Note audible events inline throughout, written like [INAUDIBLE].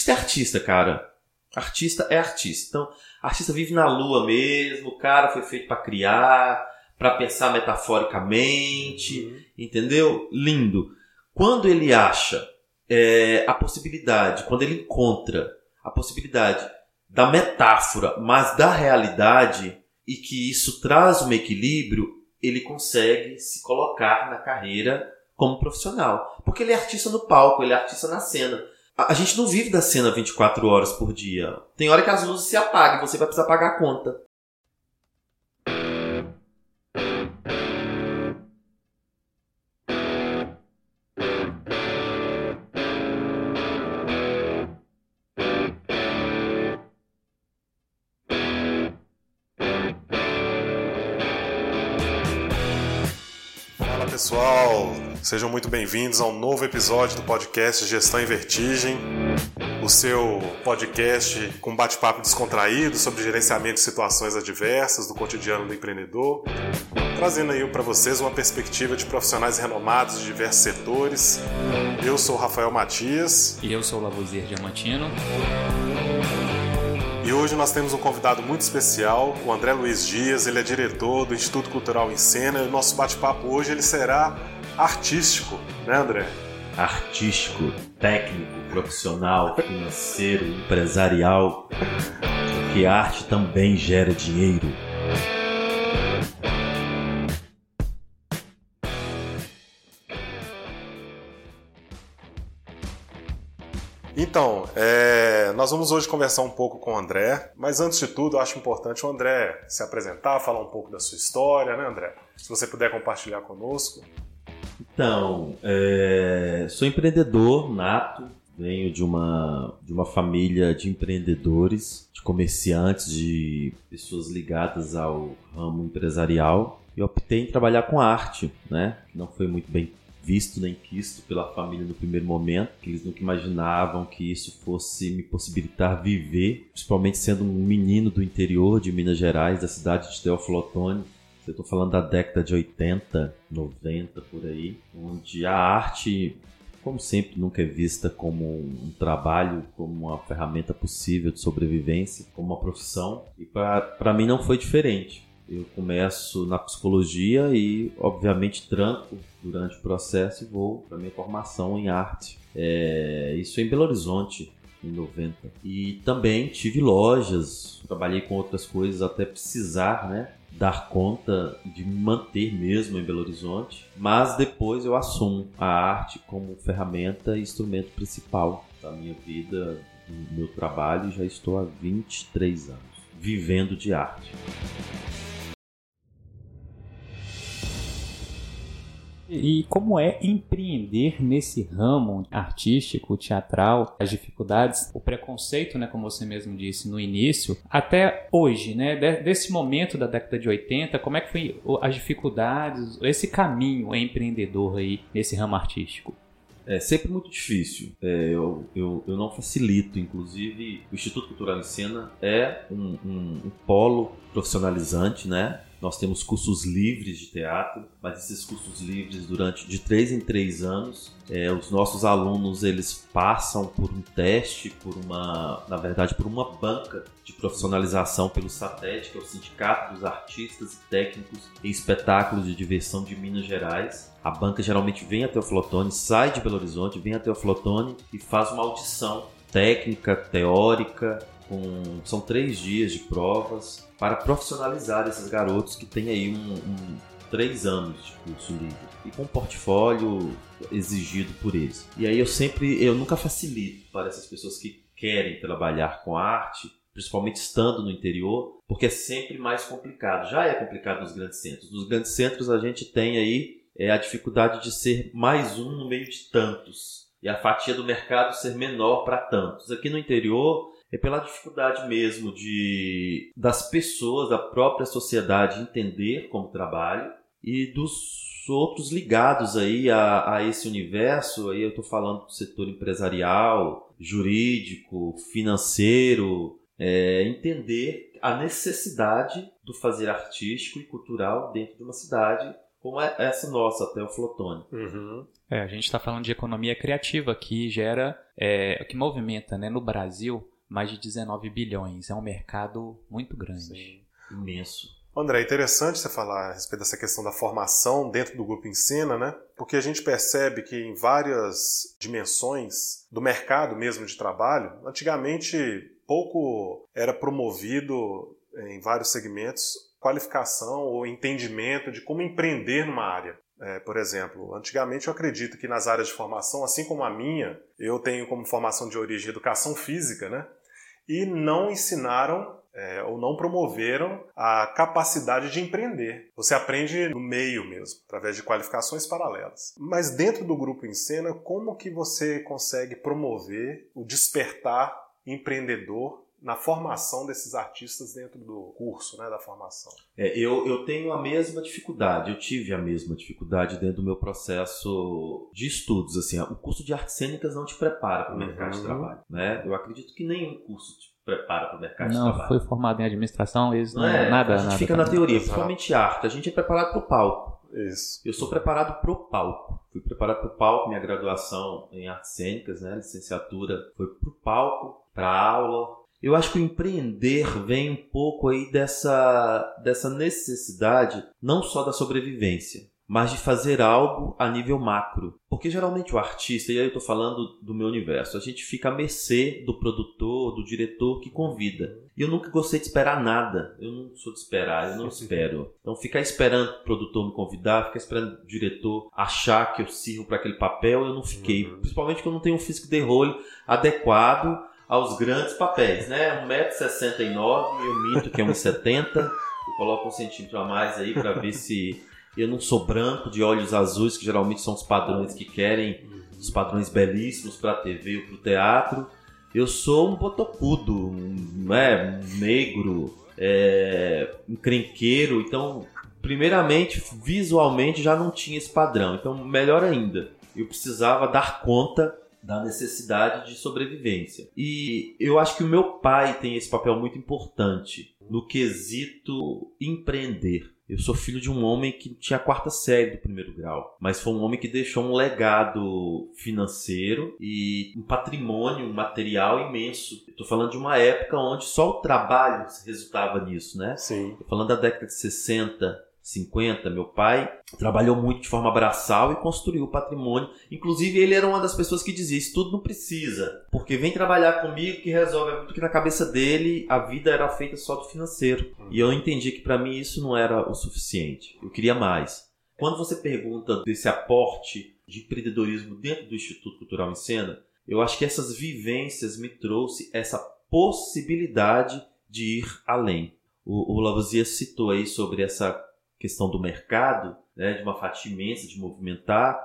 Artista é artista, cara. Artista é artista. Então, artista vive na lua mesmo, o cara foi feito para criar, para pensar metaforicamente, uhum. entendeu? Lindo. Quando ele acha é, a possibilidade, quando ele encontra a possibilidade da metáfora, mas da realidade, e que isso traz um equilíbrio, ele consegue se colocar na carreira como profissional. Porque ele é artista no palco, ele é artista na cena. A, gente não vive da cena 24 horas por dia. Tem hora que as luzes se apagam e você vai precisar pagar a conta. pessoal, sejam muito bem-vindos a um novo episódio do podcast Gestão em Vertigem, o seu podcast com bate-papo descontraído sobre gerenciamento de situações adversas do cotidiano do empreendedor, trazendo aí para vocês uma perspectiva de profissionais renomados de diversos setores. Eu sou o Rafael Matias. E eu sou o Lavoisier Diamantino. E hoje nós temos um convidado muito especial, o André Luiz Dias, ele é diretor do Instituto Cultural em Cena e o nosso bate-papo hoje ele será artístico, né André? Artístico, técnico, profissional, financeiro, empresarial, porque arte também gera dinheiro. Então, é, nós vamos hoje conversar um pouco com o André, mas antes de tudo, eu acho importante o André se apresentar, falar um pouco da sua história, né, André? Se você puder compartilhar conosco. Então, é, sou empreendedor nato, venho de uma, de uma família de empreendedores, de comerciantes, de pessoas ligadas ao ramo empresarial. E optei em trabalhar com arte, né? Não foi muito bem visto nem quisto pela família no primeiro momento, que eles nunca imaginavam que isso fosse me possibilitar viver, principalmente sendo um menino do interior de Minas Gerais, da cidade de Teófilo Otoni. Eu estou falando da década de 80, 90 por aí, onde a arte, como sempre, nunca é vista como um trabalho, como uma ferramenta possível de sobrevivência, como uma profissão. E para mim não foi diferente. Eu começo na psicologia e, obviamente, tranco durante o processo e vou para minha formação em arte. É, isso em Belo Horizonte, em 90. E também tive lojas, trabalhei com outras coisas até precisar, né? Dar conta de me manter mesmo em Belo Horizonte, mas depois eu assumo a arte como ferramenta e instrumento principal da minha vida, do meu trabalho, já estou há 23 anos vivendo de arte. E como é empreender nesse ramo artístico, teatral, as dificuldades, o preconceito, né, como você mesmo disse no início, até hoje, né, desse momento da década de 80, como é que foi as dificuldades, esse caminho empreendedor aí nesse ramo artístico? É sempre muito difícil. É, eu, eu, eu não facilito. Inclusive, o Instituto Cultural em Cena é um, um, um polo profissionalizante, né? Nós temos cursos livres de teatro, mas esses cursos livres durante de três em três anos, é, os nossos alunos eles passam por um teste, por uma, na verdade, por uma banca de profissionalização pelo SATED, que é o Sindicato dos Artistas e Técnicos em Espetáculos de Diversão de Minas Gerais. A banca geralmente vem até o Flotone, sai de Belo Horizonte, vem até o Flotone e faz uma audição técnica, teórica, com são três dias de provas para profissionalizar esses garotos que têm aí um, um três anos de curso livre e com um portfólio exigido por eles. E aí eu sempre, eu nunca facilito para essas pessoas que querem trabalhar com arte, principalmente estando no interior, porque é sempre mais complicado. Já é complicado nos grandes centros. Nos grandes centros a gente tem aí é, a dificuldade de ser mais um no meio de tantos e a fatia do mercado ser menor para tantos. Aqui no interior é pela dificuldade mesmo de das pessoas, da própria sociedade entender como trabalho e dos outros ligados aí a, a esse universo, aí eu estou falando do setor empresarial, jurídico, financeiro, é, entender a necessidade do fazer artístico e cultural dentro de uma cidade como é essa nossa, até o Flotone. Uhum. É, a gente está falando de economia criativa que gera, é, que movimenta né, no Brasil mais de 19 bilhões. É um mercado muito grande. Sim. Imenso. André, é interessante você falar a respeito dessa questão da formação dentro do grupo Ensina, né? Porque a gente percebe que em várias dimensões do mercado mesmo de trabalho, antigamente pouco era promovido em vários segmentos qualificação ou entendimento de como empreender numa área. É, por exemplo, antigamente eu acredito que nas áreas de formação, assim como a minha, eu tenho como formação de origem educação física, né? E não ensinaram é, ou não promoveram a capacidade de empreender. Você aprende no meio mesmo, através de qualificações paralelas. Mas dentro do grupo Encena, como que você consegue promover o despertar empreendedor na formação desses artistas dentro do curso, né, da formação? É, eu, eu tenho a mesma dificuldade, eu tive a mesma dificuldade dentro do meu processo de estudos. Assim, o curso de artes cênicas não te prepara para o mercado de Uhum. trabalho. Né? Eu acredito que nenhum curso te prepara para o mercado de Não, trabalho. foi formado em administração, eles não, Não é, nada, a gente nada. fica na teoria, principalmente arte. A gente é preparado para o palco. Isso. Eu sou preparado para o palco. Fui preparado para o palco, minha graduação em artes cênicas, né, licenciatura, foi para o palco, para aula. Eu acho que o empreender vem um pouco aí dessa, dessa necessidade, não só da sobrevivência, mas de fazer algo a nível macro. Porque geralmente o artista, e aí eu estou falando do meu universo, a gente fica à mercê do produtor, do diretor que convida. E eu nunca gostei de esperar nada. Eu não sou de esperar, eu não espero. Então ficar esperando o produtor me convidar, ficar esperando o diretor achar que eu sirvo para aquele papel, eu não fiquei. Uhum. Principalmente porque eu não tenho um físico de rolo adequado aos grandes papéis, né? 1,69m, eu minto que é 1,70m. Eu coloco um centímetro a mais aí para ver se eu não sou branco de olhos azuis, que geralmente são os padrões que querem, os padrões belíssimos para a TV ou para o teatro. Eu sou um botocudo, um, né, um negro, é, encrenqueiro. Então, primeiramente, visualmente já não tinha esse padrão. Então, melhor ainda, eu precisava dar conta da necessidade de sobrevivência. E eu acho que o meu pai tem esse papel muito importante no quesito empreender. Eu sou filho de um homem que tinha a quarta série do primeiro grau, mas foi um homem que deixou um legado financeiro e um patrimônio material imenso. Estou falando de uma época onde só o trabalho resultava nisso, né? Sim. Tô falando da década de 60, 50, meu pai trabalhou muito de forma braçal e construiu o patrimônio. Inclusive, ele era uma das pessoas que dizia: Isso tudo não precisa, porque vem trabalhar comigo que resolve. Porque na cabeça dele a vida era feita só do financeiro. E eu entendi que para mim isso não era o suficiente. Eu queria mais. Quando você pergunta desse aporte de empreendedorismo dentro do Instituto Cultural em Cena, eu acho que essas vivências me trouxe essa possibilidade de ir além. O, o Lavoisier citou aí sobre essa questão do mercado, né, de uma fatia imensa de movimentar.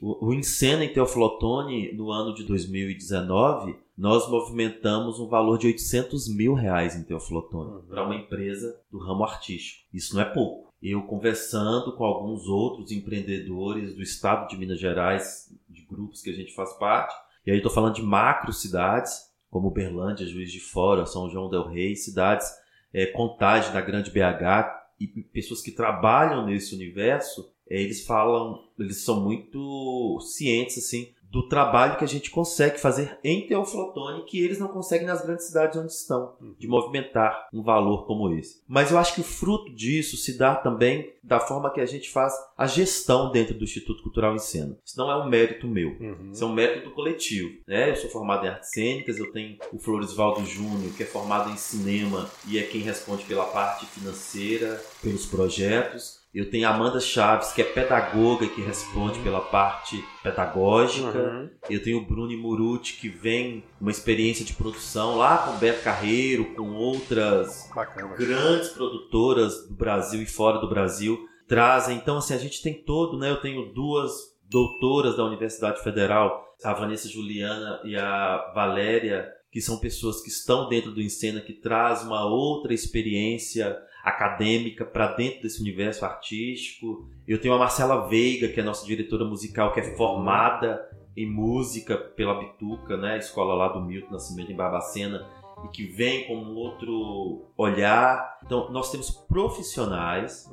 O, o Encena em Teoflotone, no ano de 2019, nós movimentamos um valor de 800 mil reais em Teoflotone Uhum. para uma empresa do ramo artístico. Isso não é pouco. Eu conversando com alguns outros empreendedores do estado de Minas Gerais, de grupos que a gente faz parte, e aí estou falando de macro cidades, como Uberlândia, Juiz de Fora, São João del Rei, cidades, é, Contagem, na Grande BH, e pessoas que trabalham nesse universo, é, eles falam, eles são muito cientes assim do trabalho que a gente consegue fazer em Teoflotone que eles não conseguem nas grandes cidades onde estão, de movimentar um valor como esse. Mas eu acho que o fruto disso se dá também da forma que a gente faz a gestão dentro do Instituto Cultural em Cena. Isso não é um mérito meu. Uhum. Isso é um método coletivo. Né? Eu sou formado em artes cênicas, eu tenho o Floresvaldo Júnior, que é formado em cinema e é quem responde pela parte financeira, pelos projetos. Eu tenho a Amanda Chaves, que é pedagoga, que responde pela parte pedagógica. Uhum. Eu tenho o Bruno Muruti, que vem uma experiência de produção lá com o Beto Carreiro, com outras Bacana. grandes produtoras do Brasil e fora do Brasil trazem. Então, assim, a gente tem todo, né? Eu tenho duas doutoras da Universidade Federal, a Vanessa Juliana e a Valéria, que são pessoas que estão dentro do Encena, que traz uma outra experiência acadêmica para dentro desse universo artístico. Eu tenho a Marcela Veiga, que é nossa diretora musical, que é formada em música pela Bituca, né? A escola lá do Milton Nascimento em Barbacena, e que vem com um outro olhar. Então, nós temos profissionais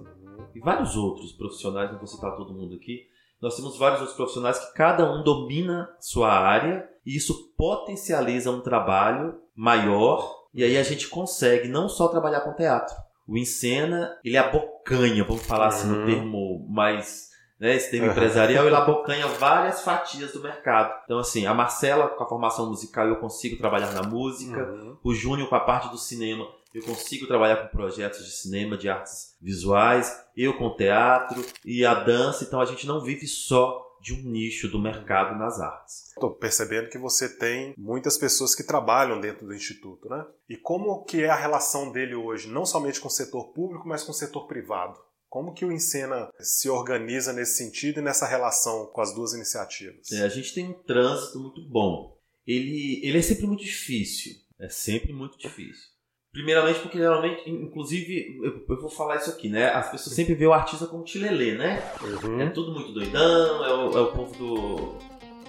e vários outros profissionais, não vou citar todo mundo aqui, nós temos vários outros profissionais que cada um domina sua área e isso potencializa um trabalho maior e aí a gente consegue não só trabalhar com teatro. O Encena, ele abocanha, vamos falar assim no Uhum. termo mais né, esse termo empresarial, ele abocanha várias fatias do mercado. Então, assim, a Marcela, com a formação musical, eu consigo trabalhar na música. Uhum. O Júnior, com a parte do cinema, eu consigo trabalhar com projetos de cinema, de artes visuais. Eu com teatro e a dança. Então, a gente não vive só de um nicho do mercado nas artes. Estou percebendo que você tem muitas pessoas que trabalham dentro do instituto, né? E como que é a relação dele hoje, não somente com o setor público, mas com o setor privado? Como que o Encena se organiza nesse sentido e nessa relação com as duas iniciativas? É, a gente tem um trânsito muito bom. Ele, ele é sempre muito difícil. É sempre muito difícil. Primeiramente porque geralmente, inclusive, eu, eu vou falar isso aqui, né? As pessoas sempre veem o artista como tilelê, né? É Uhum. tudo muito doidão, é o, é o povo do.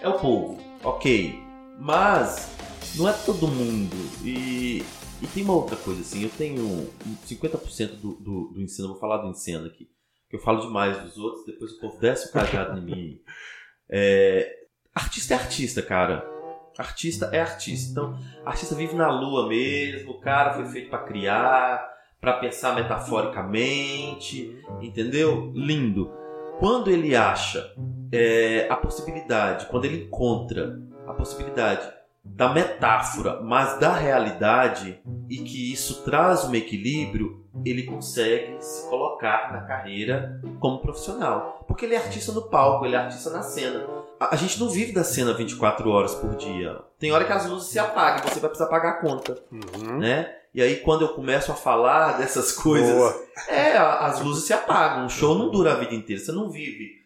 É o povo, ok. Mas não é todo mundo. E, e tem uma outra coisa, assim, eu tenho um 50% do, do, do ensino, vou falar do ensino aqui. Que eu falo demais dos outros, depois o povo desce o cajado em mim. [LAUGHS] É, artista é artista, cara. Artista é artista. Então, artista vive na lua mesmo, o cara foi feito pra criar, pra pensar metaforicamente, entendeu? Lindo. Quando ele acha é, a possibilidade, quando ele encontra a possibilidade da metáfora, mas da realidade, e que isso traz um equilíbrio, ele consegue se colocar na carreira como profissional. Porque ele é artista no palco, ele é artista na cena. A, gente não vive da cena 24 horas por dia. Tem hora que as luzes se apagam, você vai precisar pagar a conta, Uhum. né? E aí quando eu começo a falar [LAUGHS] dessas coisas, Boa. é, as luzes se apagam. Um show não dura a vida inteira, você não vive.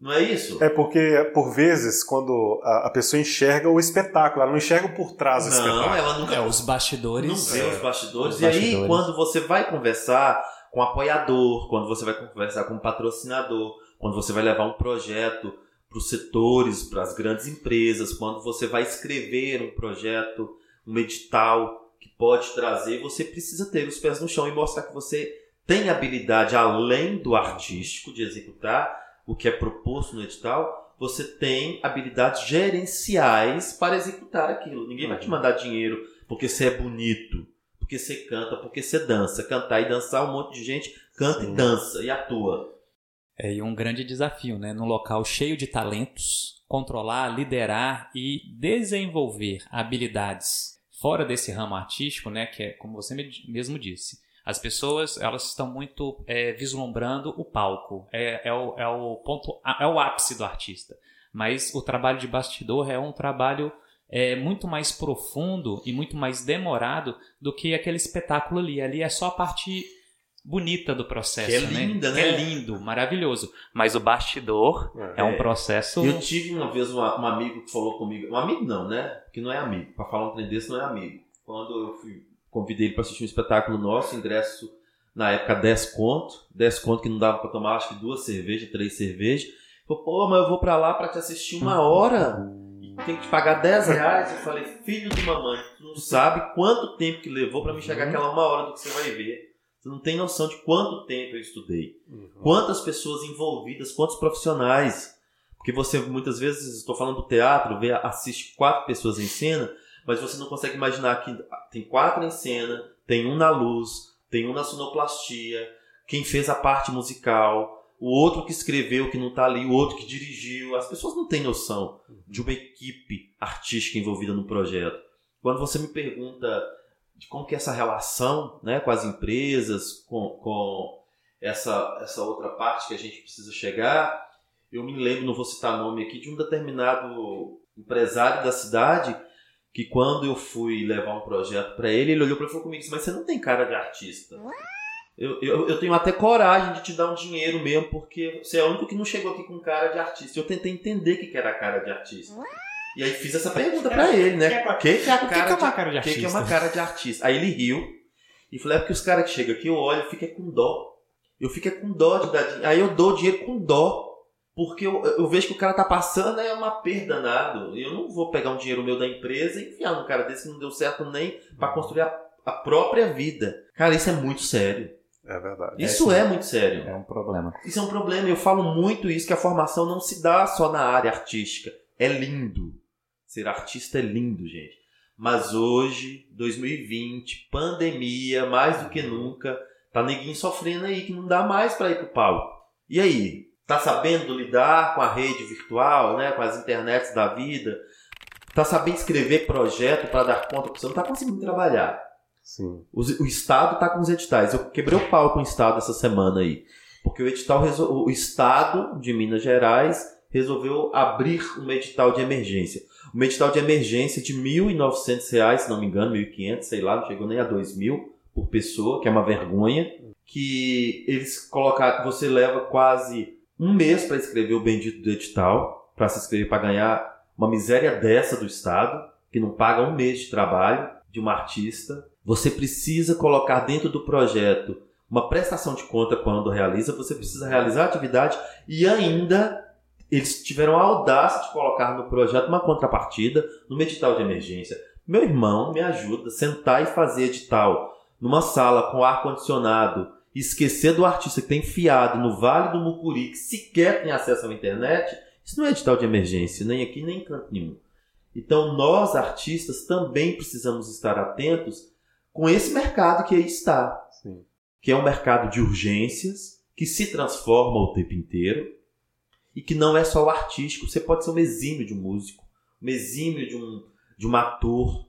Não é isso? É porque, por vezes, quando a, a pessoa enxerga o espetáculo, ela não enxerga o por trás do não, espetáculo. ela nunca É, os bastidores. não vê É. os bastidores. Os e aí, bastidores. quando você vai conversar com o apoiador, quando você vai conversar com o patrocinador, quando você vai levar um projeto para os setores, para as grandes empresas, quando você vai escrever um projeto, um edital que pode trazer, você precisa ter os pés no chão e mostrar que você tem habilidade além do artístico de executar o que é proposto no edital, você tem habilidades gerenciais para executar aquilo. Ninguém vai te mandar dinheiro porque você é bonito, porque você canta, porque você dança. Cantar e dançar, um monte de gente canta Sim. e dança e atua. É e um grande desafio, né? Num local cheio de talentos, controlar, liderar e desenvolver habilidades fora desse ramo artístico, né? Que é como você me- mesmo disse. As pessoas elas estão muito é, vislumbrando o palco, é, é, o, é o ponto, é o ápice do artista. Mas o trabalho de bastidor é um trabalho é, muito mais profundo e muito mais demorado do que aquele espetáculo ali. Ali é só a parte bonita do processo, Que é né? linda, Que né? é lindo, maravilhoso. Mas o bastidor é, um É. processo. Eu tive uma vez uma- um amigo que falou comigo, um amigo não, né? Porque não é amigo. Pra falar um trem desse não é amigo. Quando eu fui, convidei ele pra assistir um espetáculo nosso, ingresso na época 10 conto, 10 conto que não dava pra tomar acho que duas cervejas, três cervejas. Falou, pô, mas eu vou pra lá pra te assistir uma hora. E tem que te pagar 10 reais. Eu falei, filho de mamãe, tu não sabe quanto tempo que levou pra me chegar Uhum. aquela uma hora do que você vai ver. Você não tem noção de quanto tempo eu estudei. Uhum. Quantas pessoas envolvidas, quantos profissionais. Porque você muitas vezes, estou falando do teatro, vê, assiste quatro pessoas em cena, mas você não consegue imaginar que tem quatro em cena, tem um na luz, tem um na sonoplastia, quem fez a parte musical, o outro que escreveu que não está ali, o outro que dirigiu. As pessoas não têm noção de uma equipe artística envolvida no projeto. Quando você me pergunta de como que é essa relação né, com as empresas, com, com essa, essa outra parte que a gente precisa chegar, eu me lembro, não vou citar nome aqui, de um determinado empresário da cidade que quando eu fui levar um projeto para ele, ele olhou para mim e falou comigo, mas você não tem cara de artista. Eu, eu, eu tenho até coragem de te dar um dinheiro mesmo, porque você é o único que não chegou aqui com cara de artista. Eu tentei entender o que era cara de artista. E aí fiz essa pergunta para ele, né? O que, que é que é de uma cara de o que, que é artista? uma cara de artista? Aí ele riu e falou: é porque os caras que chegam aqui, eu olho e fico é com dó. Eu fico é com dó de dar dinheiro. Aí eu dou dinheiro com dó. Porque eu, eu vejo que o cara tá passando, é uma perda danado. Eu não vou pegar um dinheiro meu da empresa e enfiar num cara desse que não deu certo nem pra construir a, a própria vida. Cara, isso é muito sério. É verdade. Isso é, é muito sério. É um problema. Isso é um problema. Eu falo muito isso, que a formação não se dá só na área artística. É lindo. Ser artista é lindo, gente. Mas hoje, 2020, pandemia, mais do que nunca, tá neguinho sofrendo aí que não dá mais para ir pro palco. E aí? Tá sabendo lidar com a rede virtual, né, com as internets da vida? Tá sabendo escrever projeto para dar conta, porque você não tá conseguindo trabalhar. Sim. O, o Estado tá com os editais. Eu quebrei o pau com o Estado essa semana aí. Porque o edital o Estado de Minas Gerais resolveu abrir um edital de emergência. Um edital de emergência de R$ 1.900, se não me engano, 1.500, sei lá, não chegou nem a R$ 2.000 por pessoa, que é uma vergonha. Que eles colocaram, você leva quase um mês para escrever o bendito do edital, para se inscrever para ganhar uma miséria dessa do Estado, que não paga um mês de trabalho de uma artista. Você precisa colocar dentro do projeto uma prestação de conta quando realiza, você precisa realizar a atividade e ainda eles tiveram a audácia de colocar no projeto uma contrapartida no edital de emergência. Meu irmão me ajuda a sentar e fazer edital numa sala com ar condicionado e esquecer do artista que tem enfiado no Vale do Mucuri, que sequer tem acesso à internet, isso não é edital de emergência, nem aqui nem em canto nenhum. Então nós artistas também precisamos estar atentos com esse mercado que aí está, Sim. que é um mercado de urgências que se transforma o tempo inteiro e que não é só o artístico. Você pode ser um exímio de um músico, um exímio de um, de um ator,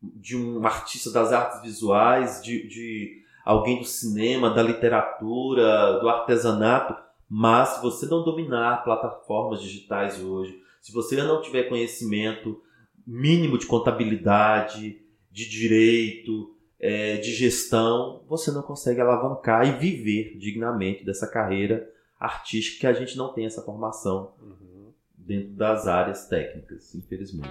de um artista das artes visuais, de, de alguém do cinema, da literatura, do artesanato, mas se você não dominar plataformas digitais hoje, se você não tiver conhecimento mínimo de contabilidade, de direito, é, de gestão, você não consegue alavancar e viver dignamente dessa carreira artística que a gente não tem essa formação uhum. dentro das áreas técnicas, infelizmente.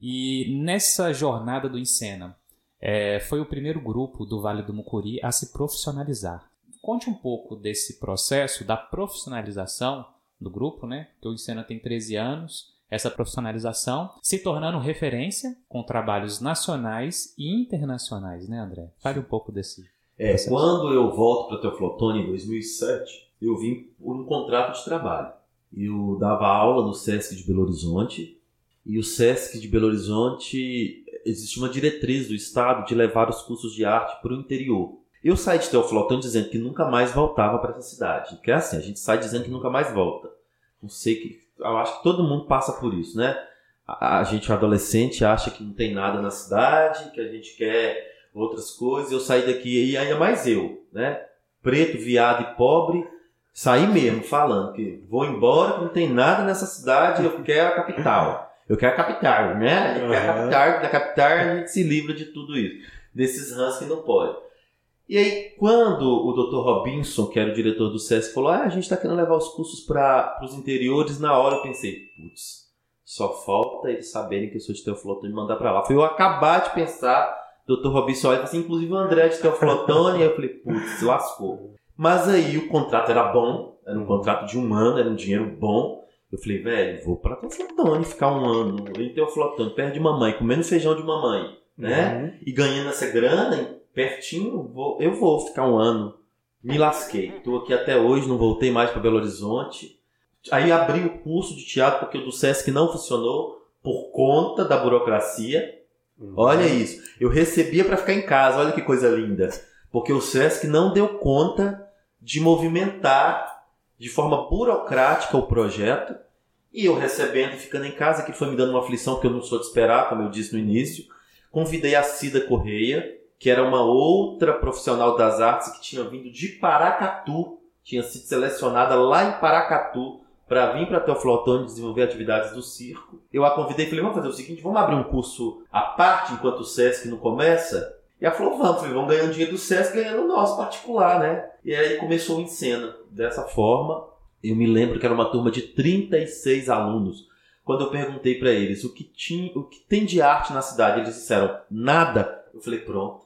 E nessa jornada do Encena, é, foi o primeiro grupo do Vale do Mucuri a se profissionalizar. Conte um pouco desse processo, da profissionalização do grupo, né? Que o Encena tem 13 anos, essa profissionalização, se tornando referência com trabalhos nacionais e internacionais, né, André? Fale um pouco desse. É, quando eu volto para Teoflotone em 2007, eu vim por um contrato de trabalho. Eu dava aula no SESC de Belo Horizonte e o SESC de Belo Horizonte existe uma diretriz do Estado de levar os cursos de arte para o interior. Eu saí de Teoflotone dizendo que nunca mais voltava para essa cidade. Que é assim, a gente sai dizendo que nunca mais volta. Não sei que. Eu acho que todo mundo passa por isso, né? A, a gente, o adolescente, acha que não tem nada na cidade, que a gente quer outras coisas. Eu saí daqui, e ainda mais eu, né? Preto, viado e pobre, saí mesmo falando que vou embora, que não tem nada nessa cidade, eu quero a capital. Eu quero a capital, né? Eu quero a capital, da capital a gente se livra de tudo isso. Desses rãs que não pode. E aí, quando o Dr. Robinson, que era o diretor do SESC, falou: ah, a gente está querendo levar os cursos para os interiores, na hora eu pensei: putz, só falta eles saberem que eu sou de Teoflotone e mandar para lá. Foi eu acabar de pensar, Dr. Robinson olha assim, inclusive o André de Teoflotone, e eu falei: putz, lascou. Mas aí o contrato era bom, era um contrato de um ano, era um dinheiro bom. Eu falei, velho, vou pra Teoflotone ficar um ano em Teoflotone, perto de mamãe, comendo feijão de mamãe, né? Uhum. E ganhando essa grana pertinho, vou, eu vou ficar um ano. Me lasquei. Estou aqui até hoje, não voltei mais para Belo Horizonte. Aí abri o curso de teatro porque o do SESC não funcionou por conta da burocracia. Uhum. Olha isso. Eu recebia para ficar em casa, olha que coisa linda. Porque o SESC não deu conta de movimentar de forma burocrática o projeto. E eu recebendo ficando em casa, que foi me dando uma aflição que eu não sou de esperar, como eu disse no início. Convidei a Cida Correia, que era uma outra profissional das artes que tinha vindo de Paracatu, tinha sido selecionada lá em Paracatu para vir para Teoflotone desenvolver atividades do circo. Eu a convidei e falei, vamos fazer o seguinte, vamos abrir um curso à parte enquanto o SESC não começa? E ela falou, vamos, falei, vamos ganhar um dinheiro do SESC ganhando o nosso particular, né? E aí começou o Encena. Dessa forma, eu me lembro que era uma turma de 36 alunos. Quando eu perguntei para eles o que, tinha, o que tem de arte na cidade, eles disseram, nada. Eu falei, pronto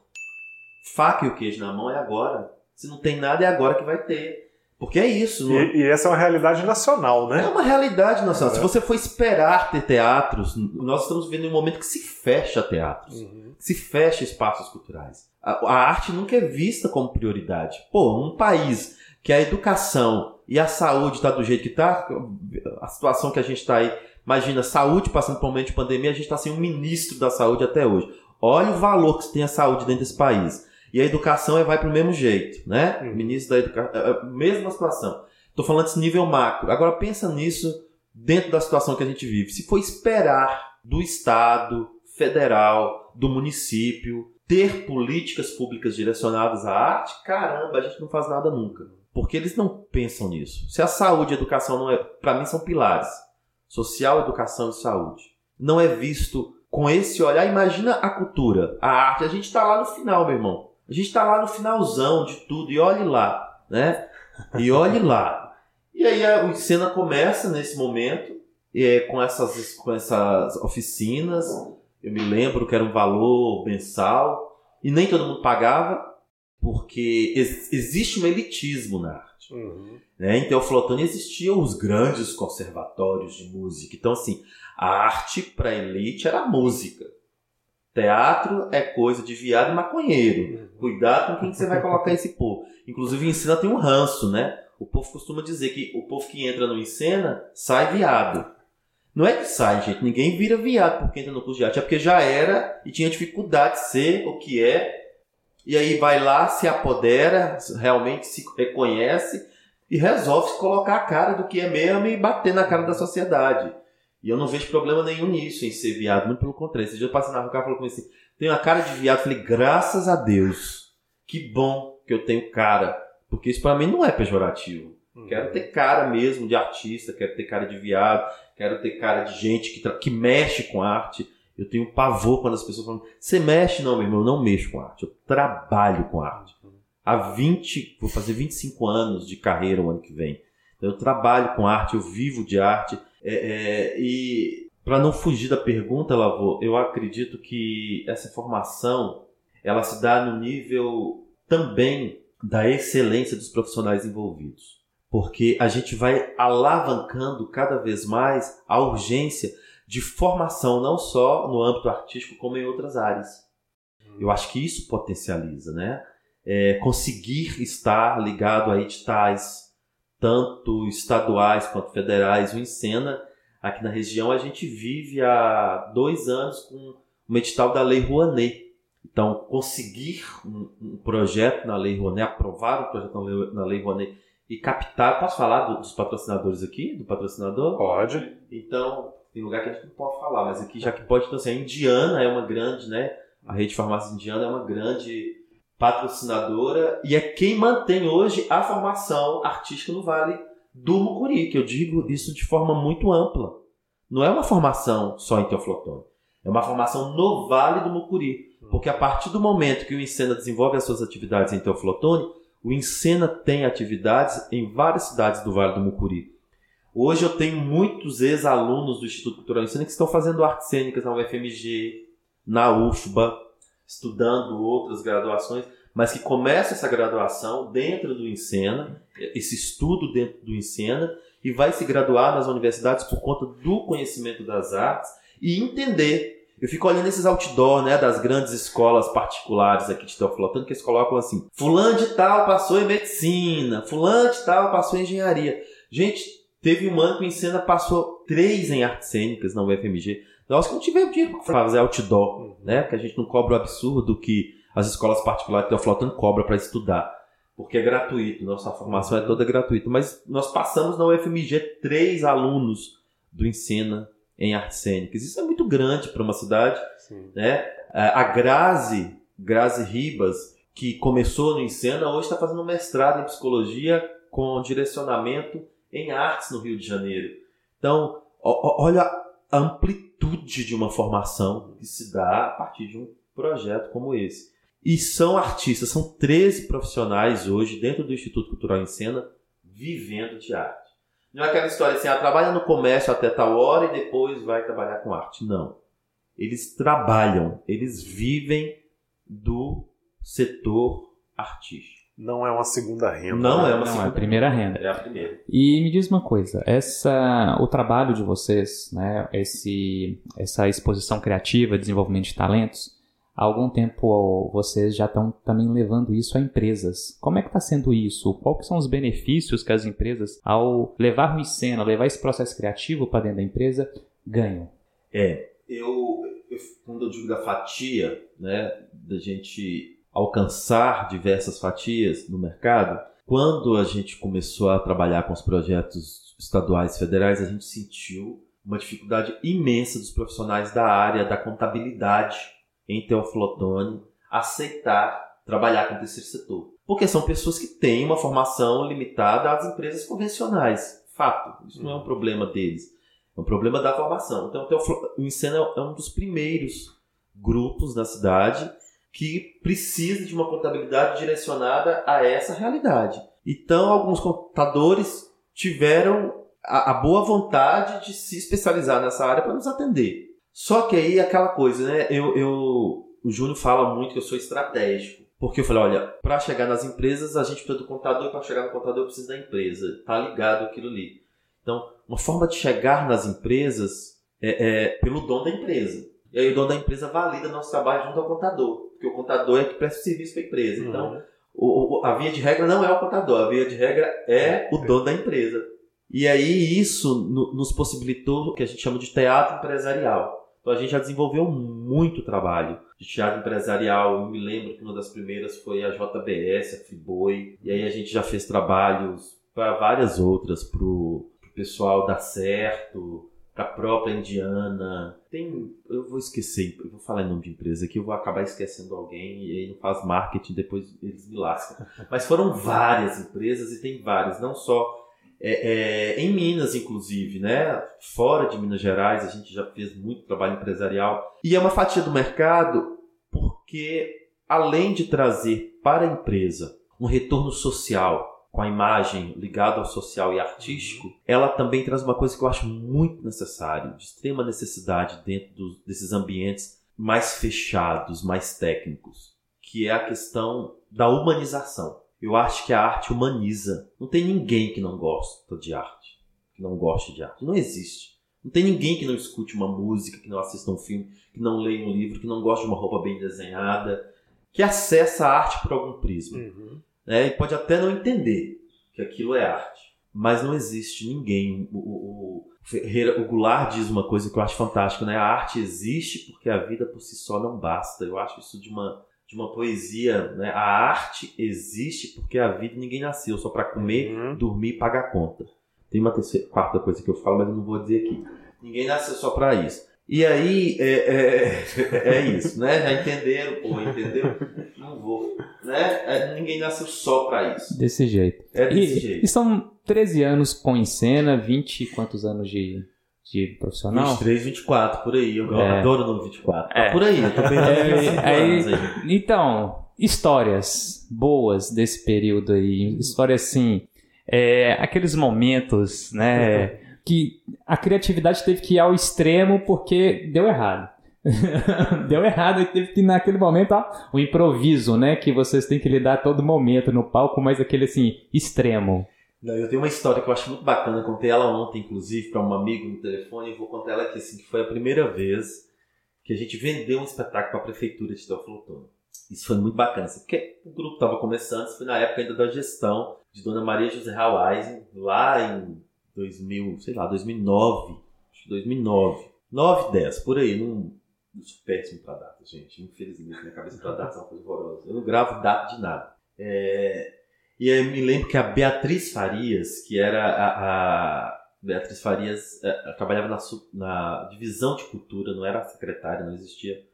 faca e o queijo na mão é agora. Se não tem nada, é agora que vai ter. Porque é isso. não é? E, e essa é uma realidade nacional, É né? uma realidade nacional. É. Se você for esperar ter teatros, nós estamos vivendo um momento que se fecha teatros, Uhum. se fecha espaços culturais. A, a arte nunca é vista como prioridade. Pô, um país que a educação e a saúde está do jeito que está, a situação que a gente está aí, imagina, saúde passando por um momento de pandemia, a gente está sem um ministro da saúde até hoje. Olha o valor que tem a saúde dentro desse país. E a educação é- vai para o mesmo jeito, né? Uhum. Ministro da Educação, mesma situação. Estou falando desse nível macro. Agora pensa nisso dentro da situação que a gente vive. Se for esperar do Estado, federal, do município, ter políticas públicas direcionadas à arte, caramba, a gente não faz nada nunca. Porque eles não pensam nisso. Se a saúde e a educação não é. Para mim são pilares. Social, educação e saúde. Não é visto com esse olhar. Imagina a cultura, a arte. A gente está lá no final, meu irmão. A gente está lá no finalzão de tudo. E olhe lá, né? E olhe lá. E aí a, o Cena começa nesse momento, é, com, essas, com essas oficinas. Eu me lembro que era um valor mensal. E nem todo mundo pagava, porque ex- existe um elitismo na arte. Uhum. Né? Em Teoflotone existiam os grandes conservatórios de música. Então, assim, a arte para elite era a música. Teatro é coisa de viado e maconheiro. Uhum. Cuidado com quem que você vai colocar esse [LAUGHS] povo. Inclusive, em Encena tem um ranço, né? O povo costuma dizer que o povo que entra no Encena sai viado. Não é que sai, gente. Ninguém vira viado porque entra no curso de arte. É porque já era e tinha dificuldade de ser o que é. E aí vai lá, se apodera, realmente se reconhece e resolve se colocar a cara do que é mesmo e bater na cara da sociedade. E eu não vejo problema nenhum nisso, em ser viado. Muito pelo contrário. Esse dia eu passei na rua, o cara falou comigo assim, tem uma cara de viado. Eu falei, graças a Deus. Que bom que eu tenho cara. Porque isso pra mim não é pejorativo. Uhum. Quero ter cara mesmo de artista, quero ter cara de viado, quero ter cara de gente que, que mexe com arte. Eu tenho pavor quando as pessoas falam, você mexe? Não, meu irmão, eu não mexo com arte. Eu trabalho com arte. Há 20, vou fazer 25 anos de carreira o ano que vem. Então, eu trabalho com arte, eu vivo de arte. É, é, e para não fugir da pergunta, Lavô, eu acredito que essa formação ela se dá no nível também da excelência dos profissionais envolvidos. Porque a gente vai alavancando cada vez mais a urgência de formação, não só no âmbito artístico, como em outras áreas. Eu acho que isso potencializa, né? É, conseguir estar ligado a editais, tanto estaduais quanto federais. O Encena, aqui na região, a gente vive há dois anos com um edital da Lei Rouanet. Então, conseguir um, um projeto na Lei Rouanet, aprovar um projeto na Lei, na Lei Rouanet e captar. Posso falar do- dos patrocinadores aqui? Do patrocinador? Pode. Então, tem lugar que a gente não pode falar, mas aqui já que pode, então assim, a Indiana é uma grande, né? A rede de farmácia indiana é uma grande patrocinadora e é quem mantém hoje a formação artística no Vale do Mucuri, que eu digo isso de forma muito ampla. Não é uma formação só em Teoflotone, é uma formação no Vale do Mucuri. Porque a partir do momento que o Encena desenvolve as suas atividades em Teoflotone, o Encena tem atividades em várias cidades do Vale do Mucuri. Hoje eu tenho muitos ex-alunos do Instituto Cultural Encena que estão fazendo artes cênicas na UFMG, na UFBA, estudando outras graduações, mas que começam essa graduação dentro do Encena, esse estudo dentro do Encena, e vai se graduar nas universidades por conta do conhecimento das artes e entender. Eu fico olhando esses outdoor, né, das grandes escolas particulares aqui de Teoflotano, que eles colocam assim: Fulano de tal passou em medicina, Fulano de tal passou em engenharia. Gente, teve um ano que o Encena passou três em artes cênicas na UFMG. Nós que não tivemos dinheiro para fazer outdoor, né? Que a gente não cobra o absurdo que as escolas particulares de Teoflotano cobram para estudar. Porque é gratuito, nossa formação é toda gratuita. Mas nós passamos na UFMG três alunos do Encena em artes cênicas. Isso é muito grande para uma cidade Sim. né? A Grazi, Grazi Ribas, que começou no Encena, hoje está fazendo um mestrado em psicologia com direcionamento em artes no Rio de Janeiro. Então, olha amplitude de uma formação que se dá a partir de um projeto como esse. E são artistas, são 13 profissionais hoje dentro do Instituto Cultural Encena vivendo de arte. Não é aquela história assim, ah, trabalha no comércio até tal hora e depois vai trabalhar com arte. Não eles trabalham, eles vivem do setor artístico. Não é uma segunda renda. Não né? é uma Não, segunda é a primeira renda. É a primeira. E me diz uma coisa, essa, o trabalho de vocês, né, esse, essa exposição criativa, desenvolvimento de talentos, há algum tempo vocês já estão também levando isso a empresas. Como é que está sendo isso? Quais são os benefícios que as empresas, ao levar o cena, levar esse processo criativo para dentro da empresa, ganham? É, eu, eu- quando eu digo da fatia, né, da gente alcançar diversas fatias no mercado, quando a gente começou a trabalhar com os projetos estaduais e federais, a gente sentiu uma dificuldade imensa dos profissionais da área da contabilidade em Teoflotone aceitar trabalhar com o terceiro setor. Porque são pessoas que têm uma formação limitada às empresas convencionais. Fato. Isso não é um problema deles. É um problema da formação. Então, o Encena é um dos primeiros grupos na cidade que precisa de uma contabilidade direcionada a essa realidade. Então, alguns contadores tiveram a, a boa vontade de se especializar nessa área para nos atender. Só que aí aquela coisa, né? Eu, eu, o Júnior fala muito que eu sou estratégico. Porque eu falei, olha, para chegar nas empresas a gente precisa do contador para chegar no contador eu preciso da empresa. Tá ligado aquilo ali. Então, uma forma de chegar nas empresas é, é pelo dono da empresa. E aí o dono da empresa valida nosso trabalho junto ao contador. Porque o contador é que presta serviço para a empresa. Então, Uhum. o- o- a via de regra não é o contador, a via de regra é o dono da empresa. E aí isso no- nos possibilitou o que a gente chama de teatro empresarial. Então a gente já desenvolveu muito trabalho de teatro empresarial. Eu me lembro que uma das primeiras foi a JBS, a Friboi. E aí a gente já fez trabalhos para várias outras, para o pessoal da Certo, para a própria Indiana. Tem, eu vou esquecer, eu vou falar em nome de empresa aqui, eu vou acabar esquecendo alguém e aí não faz marketing, depois eles me lascam. [LAUGHS] Mas foram várias empresas e tem várias, não só é, é, em Minas, inclusive, né? Fora de Minas Gerais, a gente já fez muito trabalho empresarial. E é uma fatia do mercado porque, além de trazer para a empresa um retorno social com a imagem ligada ao social e artístico, ela também traz uma coisa que eu acho muito necessário, de extrema necessidade dentro dos- desses ambientes mais fechados, mais técnicos, que é a questão da humanização. Eu acho que a arte humaniza. Não tem ninguém que não gosta de arte, que não goste de arte. Não existe. Não tem ninguém que não escute uma música, que não assista um filme, que não leia um livro, que não goste de uma roupa bem desenhada, que acessa a arte por algum prisma Uhum. Né? E pode até não entender que aquilo é arte. Mas não existe ninguém. O, o, o Ferreira, o Goulart diz uma coisa que eu acho fantástica, né? A arte existe porque a vida por si só não basta. Eu acho isso de uma, de uma poesia, né? A arte existe porque a vida ninguém nasceu só para comer, Uhum. dormir e pagar conta. Tem uma terceira, quarta coisa que eu falo, mas eu não vou dizer aqui. Ninguém nasceu só para isso. E aí, é, é, [LAUGHS] é isso, né? Já entenderam, pô, entendeu? Não vou, né? É, ninguém nasceu só para isso. Desse jeito. É desse E, jeito. e são 13 anos com em cena, 20 e quantos anos de, de profissional? 23, 24, por aí. Eu É. adoro o número 24. Tá É. por aí, eu tô pensando É, em 25 aí- anos aí. Então, histórias boas desse período aí, histórias assim, é, aqueles momentos, né, que a criatividade teve que ir ao extremo porque deu errado. [LAUGHS] deu errado e teve que naquele momento, ó, o improviso, né, que vocês têm que lidar a todo momento no palco, mas aquele assim, extremo. Não, eu tenho uma história que eu acho muito bacana, contei ela ontem, inclusive, para um amigo no telefone, e vou contar ela aqui, assim, que foi a primeira vez que a gente vendeu um espetáculo para a prefeitura de Teoflotone. Isso foi muito bacana, assim, porque o grupo estava começando, isso foi na época ainda da gestão de Dona Maria José Hawaii, lá em 2000, sei lá, 2009, acho que 2009, 9, 10, por aí, não, eu sou péssimo para data, gente, infelizmente, minha cabeça para data é uma coisa horrorosa, eu não gravo data de nada. É, e eu me lembro que a Beatriz Farias, que era a, a Beatriz Farias, eh, trabalhava na, na divisão de cultura, não era secretária, não existia.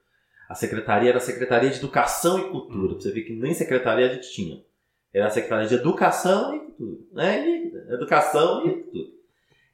A secretaria era a Secretaria de Educação e Cultura. Pra você ver que nem secretaria a gente tinha. Era a Secretaria de Educação e Cultura. Né? E educação e Cultura.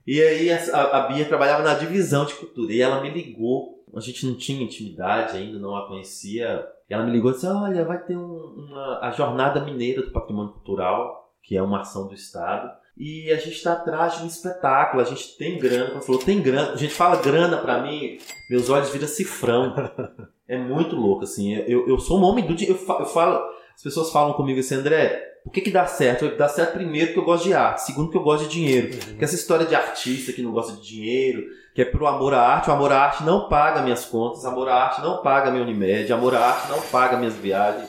E aí a, a Bia trabalhava na divisão de cultura. E ela me ligou. A gente não tinha intimidade ainda, não a conhecia. E ela me ligou e disse: Olha, vai ter um- uma, a Jornada Mineira do Patrimônio Cultural, que é uma ação do Estado. E a gente está atrás de um espetáculo, a gente tem grana. Ela falou: tem grana. A gente fala grana pra mim, meus olhos viram cifrão. [LAUGHS] É muito louco, assim. Eu, eu sou um homem do dinheiro. Eu falo, as pessoas falam comigo assim, André, Por que, que dá certo? Dá certo primeiro porque eu gosto de arte, segundo que eu gosto de dinheiro. Uhum. Porque essa história de artista que não gosta de dinheiro, que é pro amor à arte, o amor à arte não paga minhas contas, o amor à arte não paga minha Unimed, o amor à arte não paga minhas viagens,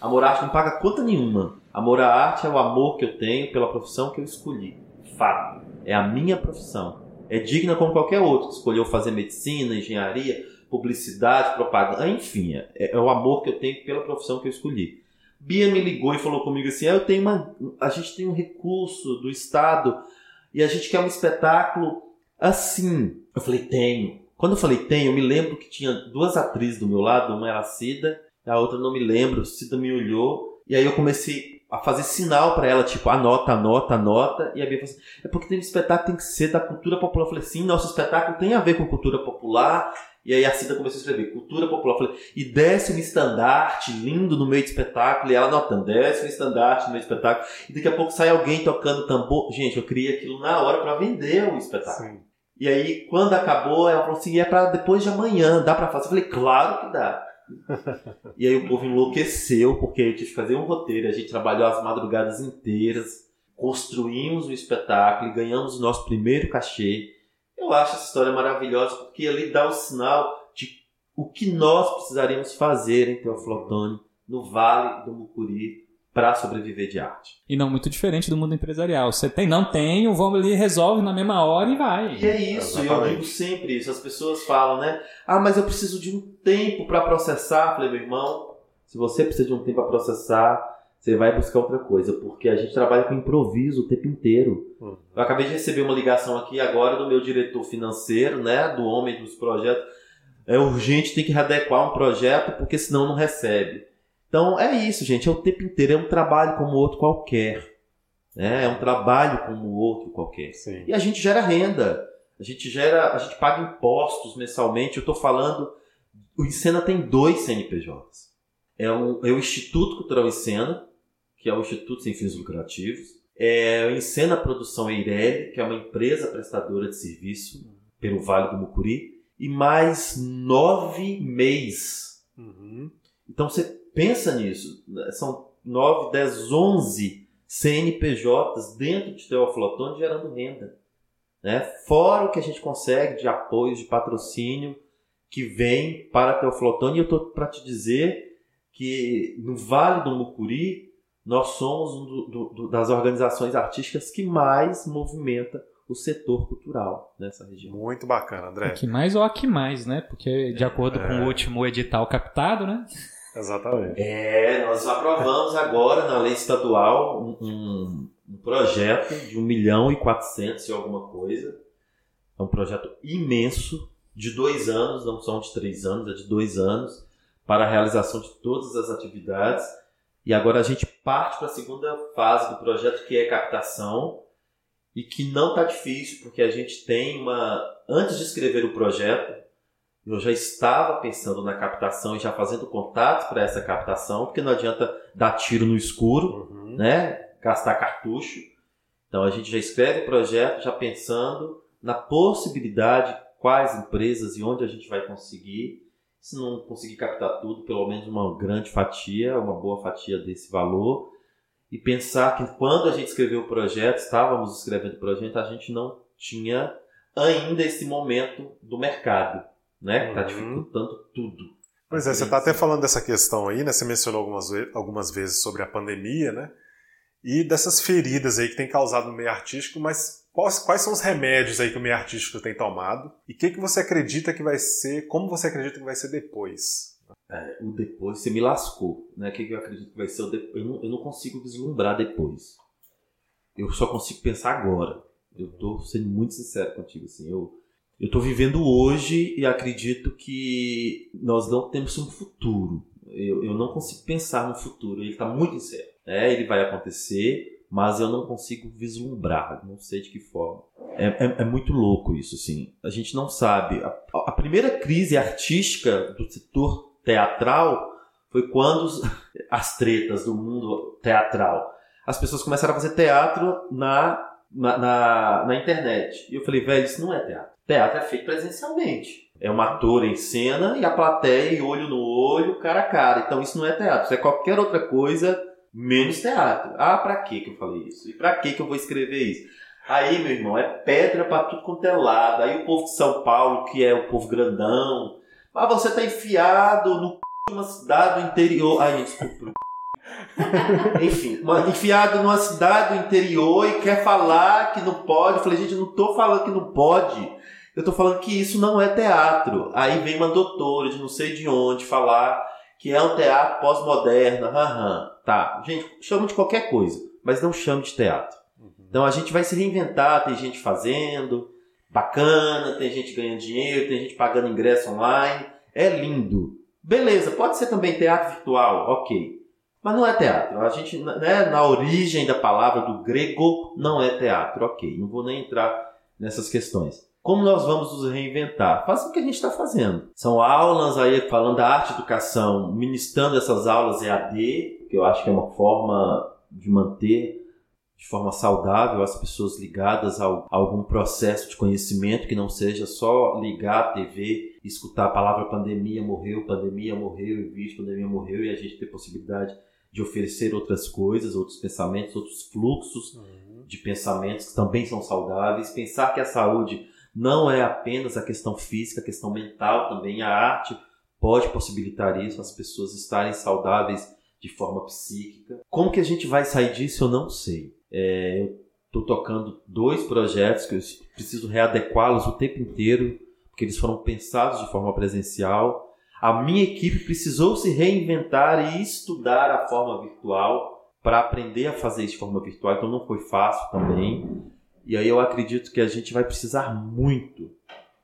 o amor à arte não paga conta nenhuma. Amor à arte é o amor que eu tenho pela profissão que eu escolhi. Fato. É a minha profissão. É digna como qualquer outro que escolheu fazer medicina, engenharia, publicidade, propaganda, enfim, é, é o amor que eu tenho pela profissão que eu escolhi. Bia me ligou e falou comigo assim: ah, eu tenho uma, a gente tem um recurso do Estado e a gente quer um espetáculo assim. Eu falei: tenho. Quando eu falei tenho, eu me lembro que tinha duas atrizes do meu lado, uma era a Cida, a outra não me lembro. Cida me olhou e aí eu comecei a fazer sinal para ela, tipo, anota, anota, anota. E a Bia falou assim: é porque tem um espetáculo tem que ser da cultura popular. Eu falei: sim, nosso espetáculo tem a ver com cultura popular e aí a Cida começou a escrever cultura popular. Eu falei, e desce um estandarte lindo no meio do espetáculo. E ela notando, desce um estandarte no meio do espetáculo. E daqui a pouco sai alguém tocando tambor. Gente, eu criei aquilo na hora para vender o espetáculo. Sim. E aí, quando acabou, ela falou assim: é para depois de amanhã, dá para fazer? Eu falei, claro que dá. [LAUGHS] e aí o povo enlouqueceu, porque eu tive que fazer um roteiro. A gente trabalhou as madrugadas inteiras, construímos o espetáculo e ganhamos o nosso primeiro cachê. Eu acho essa história maravilhosa porque ali dá o sinal de o que nós precisaríamos fazer em Teoflotone, no Vale do Mucuri, para sobreviver de arte. E não muito diferente do mundo empresarial. Você tem, não tem, vamos ali, resolve na mesma hora e vai. E é isso, eu digo sempre isso. As pessoas falam, né? Ah, mas eu preciso de um tempo para processar. Eu falei, meu irmão, se você precisa de um tempo para processar, você vai buscar outra coisa, porque a gente trabalha com improviso o tempo inteiro. Uhum. Eu acabei de receber uma ligação aqui agora do meu diretor financeiro, né, do homem dos projetos. É urgente, tem que readequar um projeto, porque senão não recebe. Então é isso, gente, é o tempo inteiro, é um trabalho como outro qualquer. Né? É um trabalho como outro qualquer. Sim. E a gente gera renda, a gente gera, a gente paga impostos mensalmente. Eu estou falando, o Encena tem dois CNPJs. É o, é o Instituto Cultural Encena, que é o Instituto Sem Fins Lucrativos. É, Encena Produção Eireli, que é uma empresa prestadora de serviço pelo Vale do Mucuri. E mais nove MEIs. Uhum. Então você pensa nisso. São nove, dez, onze CNPJs dentro de Teoflotone gerando renda. Né? Fora o que a gente consegue de apoio, de patrocínio que vem para Teoflotone. E eu estou para te dizer que no Vale do Mucuri nós somos um do, do, das organizações artísticas que mais movimenta o setor cultural nessa região. Muito bacana, André. A que mais ou a que mais, né? Porque de acordo é... com o último edital captado, né? Exatamente. É, nós aprovamos agora na lei estadual um, um, um projeto de 1 milhão e 400 e alguma coisa. É um projeto imenso, de dois anos, não são de três anos, é de dois anos, para a realização de todas as atividades e agora a gente parte para a segunda fase do projeto, que é captação, e que não está difícil, porque a gente tem uma. Antes de escrever o projeto, eu já estava pensando na captação e já fazendo contatos para essa captação, porque não adianta dar tiro no escuro, uhum. né? gastar cartucho. Então a gente já escreve o projeto já pensando na possibilidade, quais empresas e onde a gente vai conseguir se não conseguir captar tudo, pelo menos uma grande fatia, uma boa fatia desse valor, e pensar que quando a gente escreveu o projeto, estávamos escrevendo o projeto, a gente não tinha ainda esse momento do mercado, né? Que está uhum. dificultando tudo. Pois é, você está até falando dessa questão aí, né? Você mencionou algumas, algumas vezes sobre a pandemia, né? E dessas feridas aí que tem causado no meio artístico, mas Quais, são os remédios aí que o meio artístico tem tomado? E o que, que você acredita que vai ser, como você acredita que vai ser depois? É, o depois, você me lascou. Né? O que, que eu acredito que vai ser o depois? Eu não, eu não consigo vislumbrar depois. Eu só consigo pensar agora. Eu estou sendo muito sincero contigo. Assim, eu estou vivendo hoje e acredito que nós não temos um futuro. Eu, eu não consigo pensar no futuro. Ele está muito incerto. É, ele vai acontecer mas eu não consigo vislumbrar, não sei de que forma. É, é, é muito louco isso, assim. A gente não sabe. A, a, primeira crise artística do setor teatral foi quando [LAUGHS] as tretas do mundo teatral. As pessoas começaram a fazer teatro na, na, na, na internet. E eu falei, velho, isso não é teatro. Teatro é feito presencialmente. É um ator em cena e a plateia, olho no olho, cara a cara. Então isso não é teatro. Isso é qualquer outra coisa menos teatro. Ah, pra que que eu falei isso? E pra que que eu vou escrever isso? Aí, meu irmão, é pedra pra tudo quanto é lado. Aí o povo de São Paulo, que é o povo grandão, mas você tá enfiado no c... de uma cidade do interior. Ai, desculpa. [LAUGHS] Enfim, enfiado numa cidade do interior e quer falar que não pode. Eu falei, gente, eu não tô falando que não pode. Eu tô falando que isso não é teatro. Aí vem uma doutora de não sei de onde falar que é um teatro pós-moderno. Aham, tá. Gente, chama de qualquer coisa, mas não chame de teatro. Uhum. Então a gente vai se reinventar, tem gente fazendo, bacana, tem gente ganhando dinheiro, tem gente pagando ingresso online. É lindo. Beleza, pode ser também teatro virtual, ok. Mas não é teatro. A gente, né, na origem da palavra do grego, não é teatro, ok. Não vou nem entrar nessas questões. Como nós vamos nos reinventar? Faça o que a gente está fazendo. São aulas aí falando da arte educação, ministrando essas aulas EAD, que eu acho que é uma forma de manter de forma saudável as pessoas ligadas a, algum processo de conhecimento que não seja só ligar a TV escutar a palavra pandemia morreu, pandemia morreu, e vídeo pandemia morreu e a gente ter possibilidade de oferecer outras coisas, outros pensamentos, outros fluxos uhum. de pensamentos que também são saudáveis. Pensar que a saúde não é apenas a questão física, a questão mental também. A arte pode possibilitar isso, as pessoas estarem saudáveis de forma psíquica. Como que a gente vai sair disso, eu não sei. É, eu estou tocando dois projetos que eu preciso readequá-los o tempo inteiro, porque eles foram pensados de forma presencial a minha equipe precisou se reinventar e estudar a forma virtual para aprender a fazer isso de forma virtual, então não foi fácil também. E aí eu acredito que a gente vai precisar muito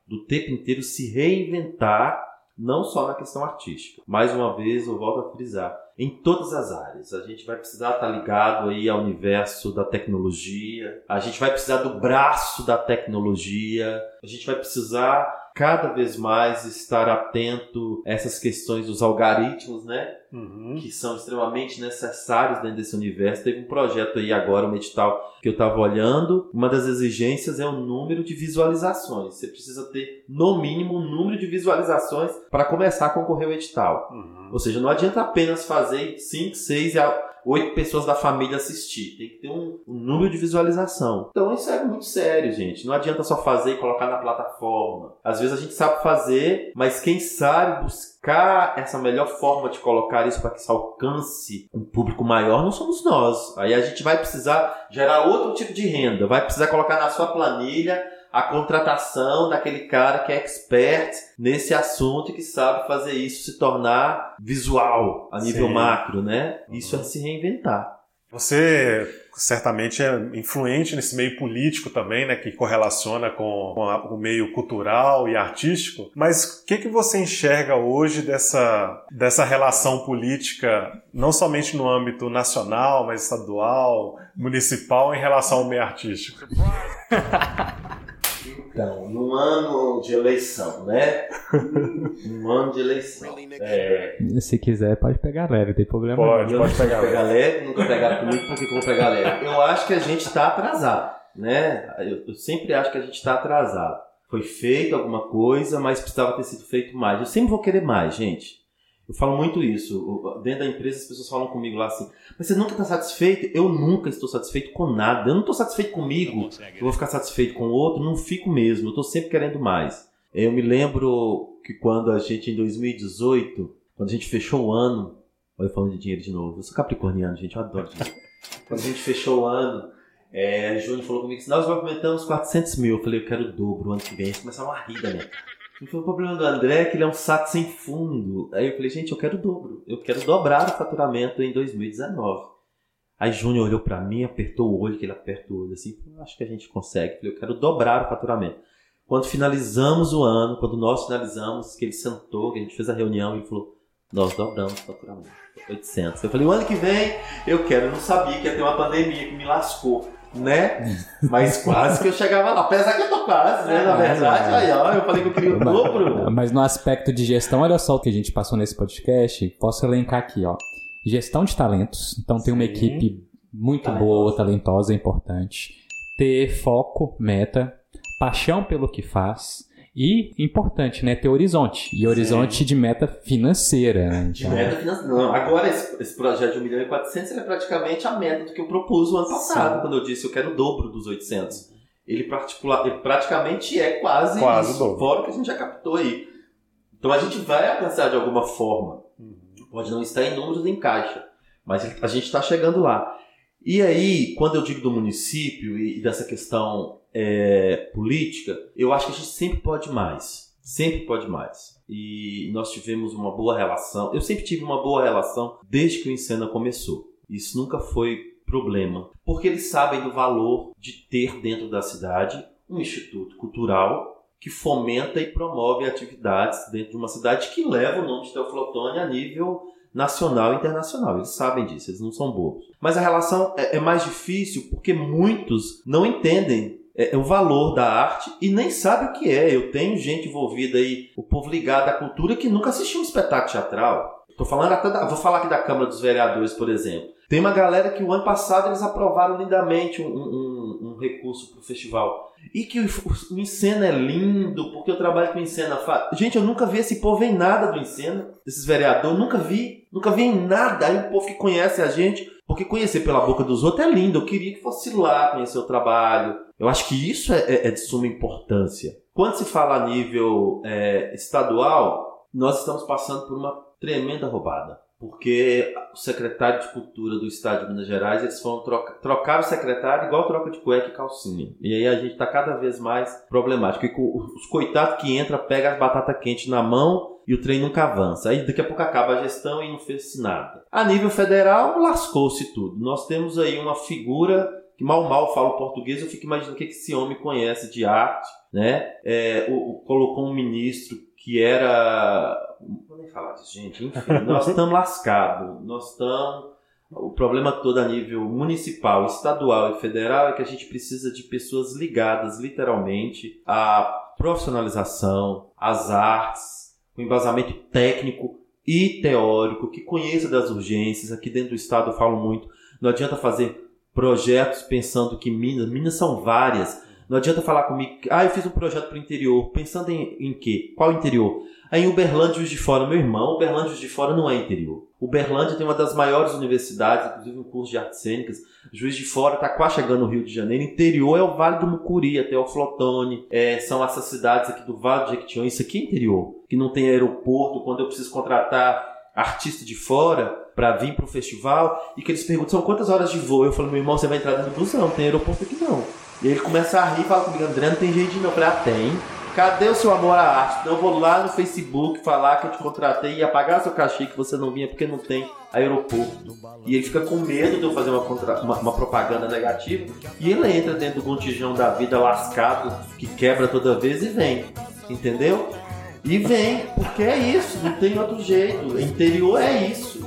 do tempo inteiro se reinventar, não só na questão artística. Mais uma vez, eu volto a frisar, em todas as áreas. A gente vai precisar estar ligado aí ao universo da tecnologia, a gente vai precisar do braço da tecnologia, a gente vai precisar cada vez mais estar atento a essas questões dos algoritmos, né? Uhum. Que são extremamente necessários dentro desse universo. Teve um projeto aí agora, um edital que eu estava olhando. Uma das exigências é o número de visualizações. Você precisa ter, no mínimo, um número de visualizações para começar a concorrer ao edital. Uhum. Ou seja, não adianta apenas fazer 5, 6 e oito pessoas da família assistir. Tem que ter um, um, número de visualização. Então isso é muito sério, gente. Não adianta só fazer e colocar na plataforma. Às vezes a gente sabe fazer, mas quem sabe buscar essa melhor forma de colocar isso para que isso alcance um público maior não somos nós. Aí a gente vai precisar gerar outro tipo de renda. Vai precisar colocar na sua planilha a contratação daquele cara que é expert nesse assunto e que sabe fazer isso se tornar visual a nível Sim. macro, né? Isso é se reinventar. Você certamente é influente nesse meio político também, né, que correlaciona com, com a, o meio cultural e artístico. Mas o que, que você enxerga hoje dessa, dessa relação política, não somente no âmbito nacional, mas estadual, municipal, em relação ao meio artístico? [LAUGHS] Então, num ano de eleição, né? [LAUGHS] num ano de eleição. É... Se quiser, pode pegar leve, tem problema pode, não. Pode, pegar, pegar leve. Nunca pegar comigo, por que eu vou pegar leve? Eu acho que a gente está atrasado, né? Eu, eu sempre acho que a gente está atrasado. Foi feito alguma coisa, mas precisava ter sido feito mais. Eu sempre vou querer mais, gente. Eu falo muito isso. Dentro da empresa, as pessoas falam comigo lá assim: Mas você nunca está satisfeito? Eu nunca estou satisfeito com nada. Eu não estou satisfeito comigo. Eu vou ficar satisfeito com o outro? Não fico mesmo. Eu estou sempre querendo mais. Eu me lembro que quando a gente, em 2018, quando a gente fechou o ano. Olha, falando de dinheiro de novo. Eu sou capricorniano, gente. Eu adoro dinheiro. quando a gente fechou o ano, é, Júnior falou comigo assim: Nós movimentamos 400 mil. Eu falei: Eu quero o dobro ano que vem. Eles começaram a rir da minha foi o problema do André que ele é um saco sem fundo. Aí eu falei, gente, eu quero o dobro. Eu quero dobrar o faturamento em 2019. Aí Júnior olhou para mim, apertou o olho, que ele aperta o olho assim, acho que a gente consegue. Eu falei, eu quero dobrar o faturamento. Quando finalizamos o ano, quando nós finalizamos, que ele sentou, que a gente fez a reunião e falou, nós dobramos o faturamento. 800. Eu falei, o ano que vem eu quero. Eu não sabia que ia ter uma pandemia que me lascou né? Mas quase que eu chegava lá. Apesar que eu tô quase, né? Na verdade, aí, ó, eu falei que eu queria o dobro. Mas no aspecto de gestão, olha só o que a gente passou nesse podcast. Posso elencar aqui, ó. Gestão de talentos. Então tem uma equipe muito talentosa. boa, talentosa, importante. Ter foco, meta, paixão pelo que faz E, importante, né? Ter horizonte. E horizonte Sim. de meta financeira. Né? De meta financeira. Não, agora esse, esse, projeto de 1 milhão e 400 é praticamente a meta do que eu propus o ano passado, Sim. quando eu disse eu quero o dobro dos 800. Ele, particular, ele praticamente é quase, quase isso, fora o que a gente já captou aí. Então a gente vai alcançar de alguma forma. Uhum. Pode não estar em números em caixa, mas a gente está chegando lá. E aí, quando eu digo do município e dessa questão é, política, eu acho que a gente sempre pode mais. Sempre pode mais. E nós tivemos uma boa relação. Eu sempre tive uma boa relação desde que o Encena começou. Isso nunca foi problema. Porque eles sabem do valor de ter dentro da cidade um instituto cultural que fomenta e promove atividades dentro de uma cidade que leva o nome de Teoflotone a nível nacional e internacional. Eles sabem disso, eles não são bobos. Mas a relação é, é mais difícil porque muitos não entendem é, é, o valor da arte e nem sabe o que é. Eu tenho gente envolvida aí, o povo ligado à cultura que nunca assistiu um espetáculo teatral. Tô falando até da, vou falar aqui da Câmara dos Vereadores, por exemplo. Tem uma galera que o ano passado eles aprovaram lindamente um, um, um recurso para o festival. E que o, o Encena é lindo, porque eu trabalho com o Encena. Gente, eu nunca vi esse povo em nada do Encena, desses vereadores, nunca vi. Nunca vi em nada. Aí o povo que conhece a gente, porque conhecer pela boca dos outros é lindo. Eu queria que fosse lá conhecer o trabalho. Eu acho que isso é, é, é de suma importância. Quando se fala a nível é, estadual, nós estamos passando por uma tremenda roubada porque o secretário de Cultura do Estado de Minas Gerais, eles foram troca, trocar o secretário igual troca de cueca e calcinha. E aí a gente está cada vez mais problemático. E os coitados que entram, pegam as batatas quentes na mão e o trem nunca avança. Aí daqui a pouco acaba a gestão e não fez nada. A nível federal, lascou-se tudo. Nós temos aí uma figura que mal mal fala português, eu fico imaginando o que esse homem conhece de arte, né? É, o, o, colocou um ministro que era não vou nem falar disso, gente. Enfim, nós [LAUGHS] estamos lascados. Nós estamos. O problema todo a nível municipal, estadual e federal é que a gente precisa de pessoas ligadas, literalmente, à profissionalização, às artes, com embasamento técnico e teórico, que conheça das urgências. Aqui dentro do estado eu falo muito. Não adianta fazer projetos pensando que Minas, Minas são várias. Não adianta falar comigo, ah, eu fiz um projeto para o interior, pensando em, em quê? Qual interior? Aí em Uberlândia, de Fora, meu irmão, Uberlândia, de Fora não é interior. Uberlândia tem uma das maiores universidades, inclusive um curso de artes cênicas. Juiz de Fora está quase chegando no Rio de Janeiro. Interior é o Vale do Mucuri, até o Flotone. É, são essas cidades aqui do Vale do Jequitinhonha. Isso aqui é interior, que não tem aeroporto. Quando eu preciso contratar artista de fora para vir para o festival e que eles perguntam, são quantas horas de voo? Eu falo, meu irmão, você vai entrar dentro do busão, tem aeroporto aqui não. E ele começa a rir e fala comigo, André, não tem jeito não. Eu falei, ah, tem. Cadê o seu amor à arte? Então eu vou lá no Facebook falar que eu te contratei e apagar seu cachê que você não vinha porque não tem aeroporto. E ele fica com medo de eu fazer uma, contra... uma, uma propaganda negativa. E ele entra dentro do gontijão da vida lascado, que quebra toda vez e vem. Entendeu? E vem, porque é isso, não tem outro jeito. Interior é isso.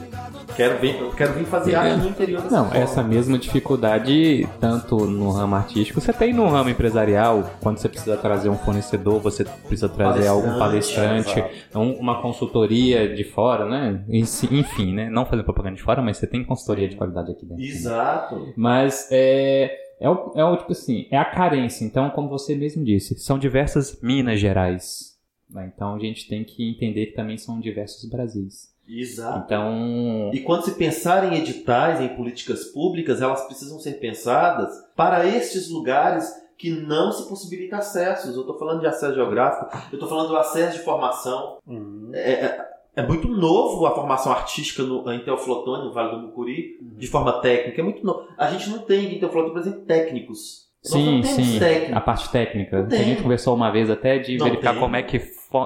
Quero vir, quero vir fazer arte no interior Não, essa mesma dificuldade, tanto no ramo artístico, você tem no ramo empresarial, quando você precisa trazer um fornecedor, você precisa trazer palestrante, algum palestrante, uma consultoria de fora, né? Enfim, né? Não fazer propaganda de fora, mas você tem consultoria de qualidade aqui dentro. Exato. Né? Mas é. É o, é o tipo assim, é a carência. Então, como você mesmo disse, são diversas Minas Gerais. Né? Então a gente tem que entender que também são diversos Brasis. Exato. Então... E quando se pensar em editais, em políticas públicas, elas precisam ser pensadas para estes lugares que não se possibilita acessos. Eu estou falando de acesso geográfico, eu estou falando do acesso de formação. Uhum. É, é, é, muito novo a formação artística no, em Teoflotone, no Vale do Mucuri, uhum. de forma técnica. É muito novo. A gente não tem em Teoflotone, por exemplo, técnicos. Sim, sim. Técnico. A parte técnica. A gente conversou uma vez até de não verificar tem. como é que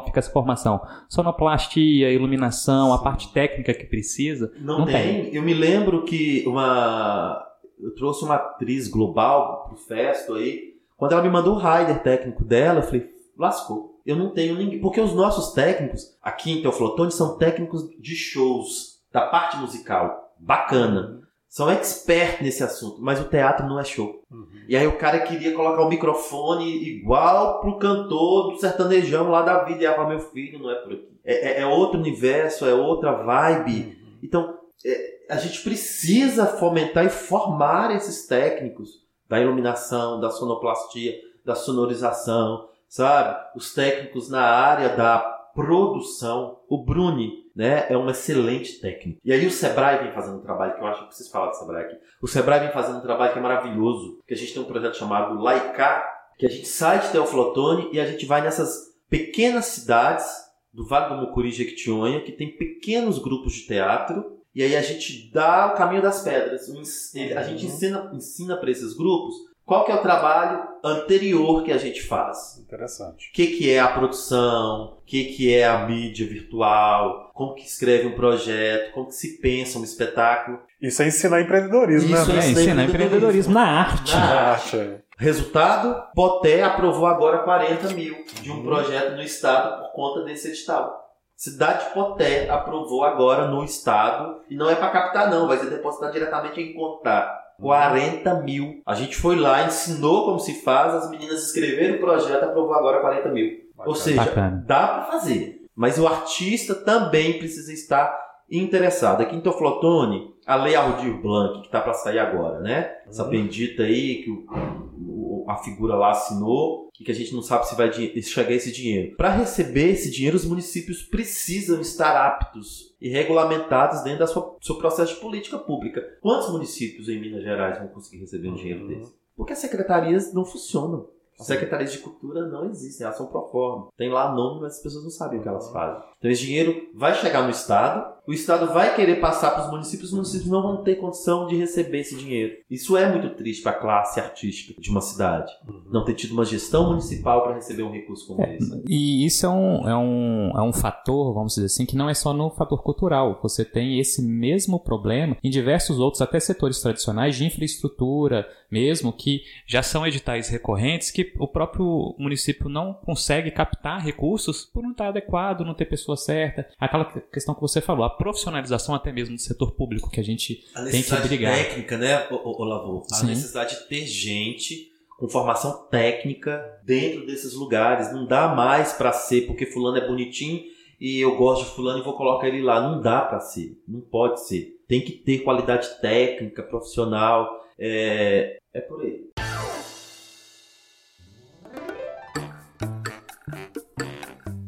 fica essa formação. Sonoplastia, iluminação, sim. a parte técnica que precisa. Não, não tem. tem. Eu me lembro que uma. Eu trouxe uma atriz global pro Festo aí. Quando ela me mandou o rider técnico dela, eu falei, lascou. Eu não tenho ninguém. Porque os nossos técnicos, aqui em Teoflotone, são técnicos de shows, da parte musical. Bacana são expert nesse assunto, mas o teatro não é show. Uhum. E aí o cara queria colocar o microfone igual pro cantor do sertanejão lá da vida. E ela meu filho, não é por aqui. É, é, é outro universo, é outra vibe. Uhum. Então, é, a gente precisa fomentar e formar esses técnicos da iluminação, da sonoplastia, da sonorização, sabe? Os técnicos na área da produção. O Bruni, né, é um excelente técnico. E aí o Sebrae vem fazendo um trabalho que eu acho que preciso falar do Sebrae aqui. O Sebrae vem fazendo um trabalho que é maravilhoso, que a gente tem um projeto chamado Laicá, que a gente sai de Teoflotone e a gente vai nessas pequenas cidades do Vale do Mucuri e Jequitinhonha, que tem pequenos grupos de teatro, e aí a gente dá o caminho das pedras. A gente ensina, ensina para esses grupos qual que é o trabalho anterior que a gente faz. Interessante. O que, que é a produção, o que, que é a mídia virtual, como que escreve um projeto, como que se pensa um espetáculo. Isso é ensinar empreendedorismo, Isso né? é ensinar empreendedorismo na arte. Na Na arte. arte. Resultado, Poté aprovou agora 40 mil de um projeto no estado por conta desse edital. Cidade de Poté aprovou agora no estado, e não é para captar não, vai ser depositado diretamente em contar. 40 mil. A gente foi lá, ensinou como se faz, as meninas escreveram o projeto, aprovou agora 40 mil. Ou seja, Bacana. dá para fazer. Mas o artista também precisa estar interessado. Aqui em Toflotone, a Lei Aldir Blanc, que está para sair agora, né? Essa Uhum. bendita aí que o- o- a figura lá assinou e que a gente não sabe se vai chegar esse dinheiro. Para receber esse dinheiro, os municípios precisam estar aptos e regulamentados dentro do seu processo de política pública. Quantos municípios em Minas Gerais vão conseguir receber um dinheiro Uhum. desse? Porque as secretarias não funcionam. As secretarias de cultura não existem, elas são pro forma. Tem lá nome, mas as pessoas não sabem o que elas fazem. Então esse dinheiro vai chegar no Estado, o Estado vai querer passar para os municípios, os municípios não vão ter condição de receber esse dinheiro. Isso é muito triste para a classe artística de uma cidade. Não ter tido uma gestão municipal para receber um recurso como esse. E isso é um, é, um, é um fator, vamos dizer assim, que não é só no fator cultural. Você tem esse mesmo problema em diversos outros, até setores tradicionais de infraestrutura mesmo, que já são editais recorrentes que o próprio município não consegue captar recursos por não estar adequado, não ter pessoa certa. Aquela questão que você falou, a profissionalização até mesmo do setor público, que a gente A tem que necessidade brigar. técnica, né, Lavô? A Sim. necessidade de ter gente com formação técnica dentro desses lugares. Não dá mais para ser porque fulano é bonitinho e eu gosto de fulano e vou colocar ele lá. Não dá para ser. Não pode ser. Tem que ter qualidade técnica, profissional. É, é por aí.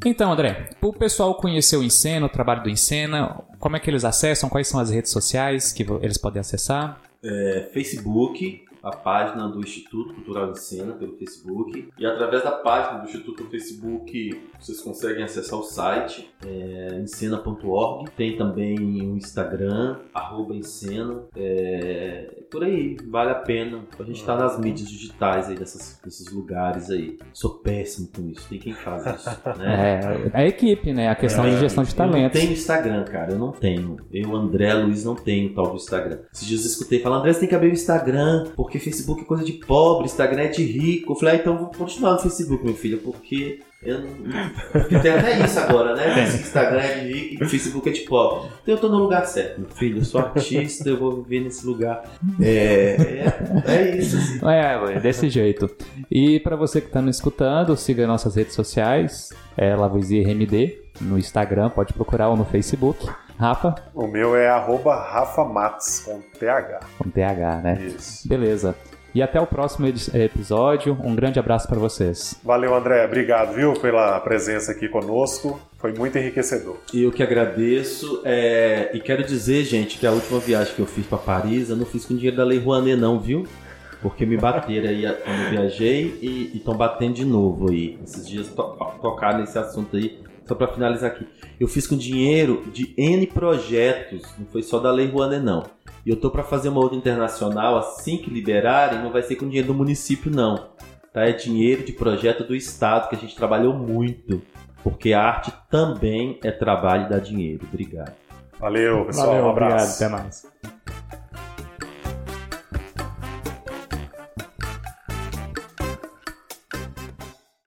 Então, André, o pessoal conhecer o Encena, o trabalho do Encena, como é que eles acessam? Quais são as redes sociais que eles podem acessar? É, Facebook, a página do Instituto Cultural de Cena pelo Facebook. E através da página do Instituto no Facebook, vocês conseguem acessar o site, é, encena.org. Tem também o Instagram, arroba encena. É, por aí, vale a pena. A gente tá nas mídias digitais aí dessas, desses lugares aí. Sou péssimo com isso, tem quem faz isso, [LAUGHS] né? É, a equipe, né? A questão de gestão de Eu não talentos. tenho Instagram, cara. Eu não tenho. Eu, André Luiz, não tenho tal do Instagram. Esses dias eu escutei falar, André, você tem que abrir o Instagram, porque Facebook é coisa de pobre, Instagram é de rico. Eu falei, ah, então eu vou continuar no Facebook, meu filho, porque eu não. Porque tem até isso agora, né? Instagram é de e Facebook é de pobre. Então eu tô no lugar certo, meu filho. Eu sou artista, eu vou viver nesse lugar. É, é, é isso, assim. É, ué, desse jeito. E para você que está nos escutando, siga nossas redes sociais, é RMD, no Instagram, pode procurar ou no Facebook. Rafa, O meu é arroba Rafa Matos, com TH. com TH, né? Isso. Beleza. E até o próximo episódio. Um grande abraço para vocês. Valeu, André. Obrigado, viu, pela presença aqui conosco. Foi muito enriquecedor. E eu que agradeço. é, e quero dizer, gente, que a última viagem que eu fiz pra Paris, eu não fiz com dinheiro da Lei Rouanet, não, viu? Porque me bateram aí quando eu viajei e estão batendo de novo aí. Esses dias to tocar nesse assunto aí. Só pra finalizar aqui. Eu fiz com dinheiro de N projetos, não foi só da Lei Rouanet, não. E eu tô pra fazer uma outra internacional, assim que liberarem, não vai ser com dinheiro do município, não. Tá? É dinheiro de projeto do Estado, que a gente trabalhou muito. Porque a arte também é trabalho e dá dinheiro. Obrigado. Valeu, pessoal. Valeu, um obrigado. abraço. Até mais.